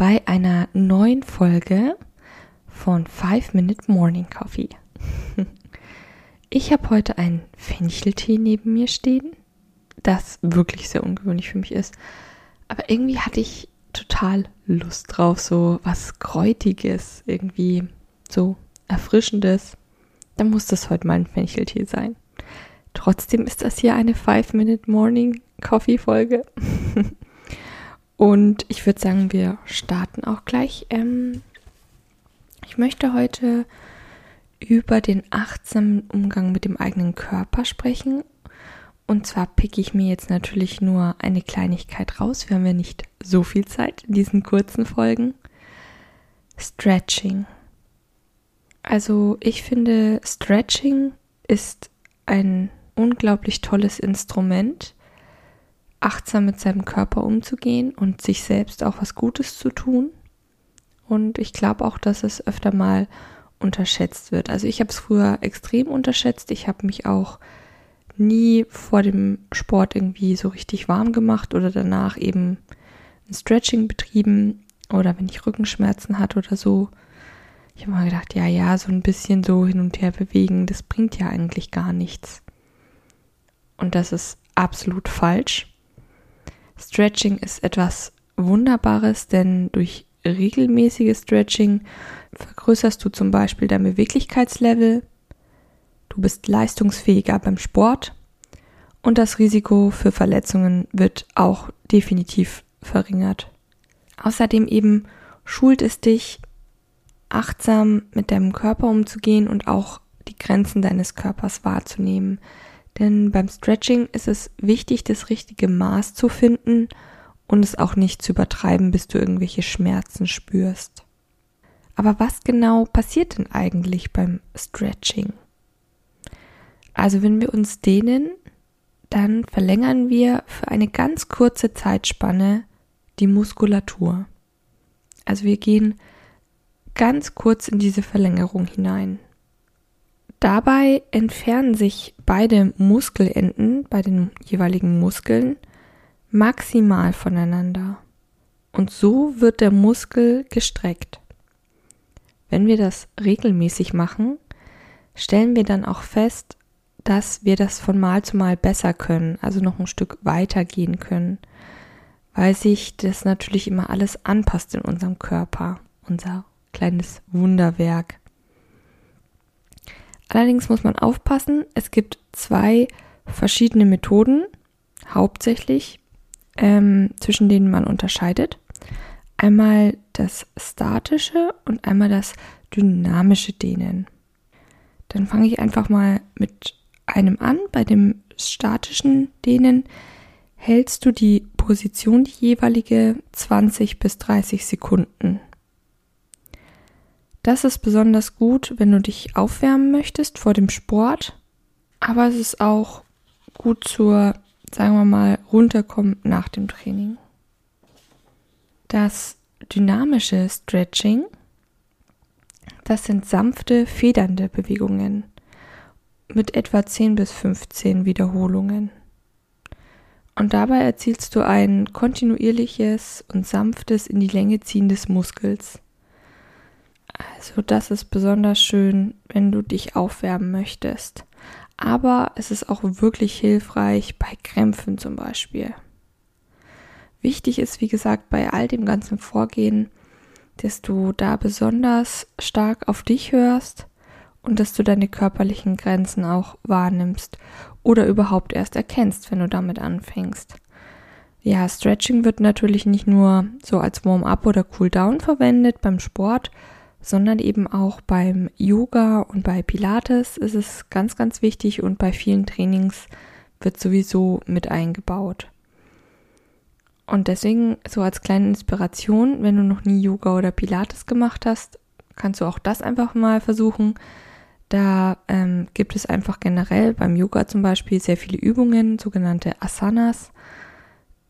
bei einer neuen Folge von 5 Minute Morning Coffee. Ich habe heute einen Fencheltee neben mir stehen, das wirklich sehr ungewöhnlich für mich ist. Aber irgendwie hatte ich total Lust drauf, so was Kräutiges, irgendwie so Erfrischendes. Dann muss das heute mal ein Fencheltee sein. Trotzdem ist das hier eine 5-Minute-Morning-Coffee-Folge. Und ich würde sagen, wir starten auch gleich. Ähm, ich möchte heute über den achtsamen Umgang mit dem eigenen Körper sprechen. Und zwar picke ich mir jetzt natürlich nur eine Kleinigkeit raus. Wir haben ja nicht so viel Zeit in diesen kurzen Folgen. Stretching. Also ich finde, Stretching ist ein unglaublich tolles Instrument, achtsam mit seinem Körper umzugehen und sich selbst auch was Gutes zu tun. Und ich glaube auch, dass es öfter mal unterschätzt wird. Also ich habe es früher extrem unterschätzt. Ich habe mich auch nie vor dem Sport irgendwie so richtig warm gemacht oder danach eben ein Stretching betrieben oder wenn ich Rückenschmerzen hatte oder so. Ich habe mal gedacht, ja, ja, so ein bisschen so hin und her bewegen, das bringt ja eigentlich gar nichts. Und das ist absolut falsch. Stretching ist etwas Wunderbares, denn durch regelmäßiges Stretching vergrößerst du zum Beispiel dein Beweglichkeitslevel, du bist leistungsfähiger beim Sport und das Risiko für Verletzungen wird auch definitiv verringert. Außerdem eben schult es dich, achtsam mit deinem Körper umzugehen und auch die Grenzen deines Körpers wahrzunehmen. Denn beim Stretching ist es wichtig, das richtige Maß zu finden und es auch nicht zu übertreiben, bis du irgendwelche Schmerzen spürst. Aber was genau passiert denn eigentlich beim Stretching? Also wenn wir uns dehnen, dann verlängern wir für eine ganz kurze Zeitspanne die Muskulatur. Also wir gehen ganz kurz in diese Verlängerung hinein. Dabei entfernen sich beide Muskelenden bei den jeweiligen Muskeln maximal voneinander. Und so wird der Muskel gestreckt. Wenn wir das regelmäßig machen, stellen wir dann auch fest, dass wir das von Mal zu Mal besser können, also noch ein Stück weiter gehen können, weil sich das natürlich immer alles anpasst in unserem Körper, unser kleines Wunderwerk. Allerdings muss man aufpassen, es gibt zwei verschiedene Methoden, hauptsächlich ähm, zwischen denen man unterscheidet. Einmal das statische und einmal das dynamische Dehnen. Dann fange ich einfach mal mit einem an. Bei dem statischen Dehnen hältst du die Position die jeweilige 20 bis 30 Sekunden. Das ist besonders gut, wenn du dich aufwärmen möchtest vor dem Sport, aber es ist auch gut zur sagen wir mal, runterkommt nach dem Training. Das dynamische Stretching, das sind sanfte, federnde Bewegungen mit etwa 10 bis 15 Wiederholungen. Und dabei erzielst du ein kontinuierliches und sanftes in die Länge ziehen des Muskels. Also das ist besonders schön, wenn du dich aufwärmen möchtest aber es ist auch wirklich hilfreich bei Krämpfen zum Beispiel. Wichtig ist, wie gesagt, bei all dem ganzen Vorgehen, dass du da besonders stark auf dich hörst und dass du deine körperlichen Grenzen auch wahrnimmst oder überhaupt erst erkennst, wenn du damit anfängst. Ja, Stretching wird natürlich nicht nur so als Warm-up oder Cool-down verwendet beim Sport, sondern eben auch beim Yoga und bei Pilates ist es ganz, ganz wichtig und bei vielen Trainings wird sowieso mit eingebaut. Und deswegen so als kleine Inspiration, wenn du noch nie Yoga oder Pilates gemacht hast, kannst du auch das einfach mal versuchen. Da ähm, gibt es einfach generell beim Yoga zum Beispiel sehr viele Übungen, sogenannte Asanas,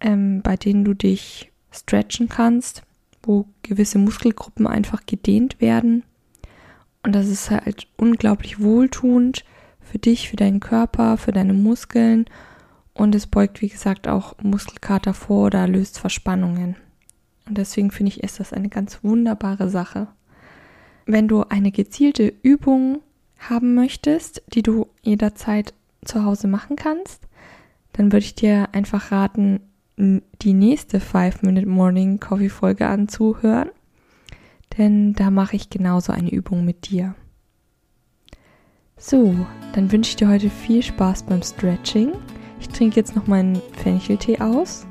ähm, bei denen du dich stretchen kannst, wo gewisse Muskelgruppen einfach gedehnt werden. Und das ist halt unglaublich wohltuend für dich, für deinen Körper, für deine Muskeln. Und es beugt, wie gesagt, auch Muskelkater vor oder löst Verspannungen. Und deswegen finde ich, ist das eine ganz wunderbare Sache. Wenn du eine gezielte Übung haben möchtest, die du jederzeit zu Hause machen kannst, dann würde ich dir einfach raten, die nächste 5-Minute Morning Coffee Folge anzuhören, denn da mache ich genauso eine Übung mit dir. So, dann wünsche ich dir heute viel Spaß beim Stretching. Ich trinke jetzt noch meinen Fencheltee aus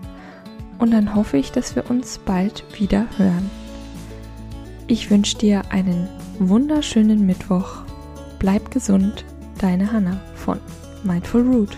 und dann hoffe ich, dass wir uns bald wieder hören. Ich wünsche dir einen wunderschönen Mittwoch Bleib gesund, deine Hanna von Mindful Root.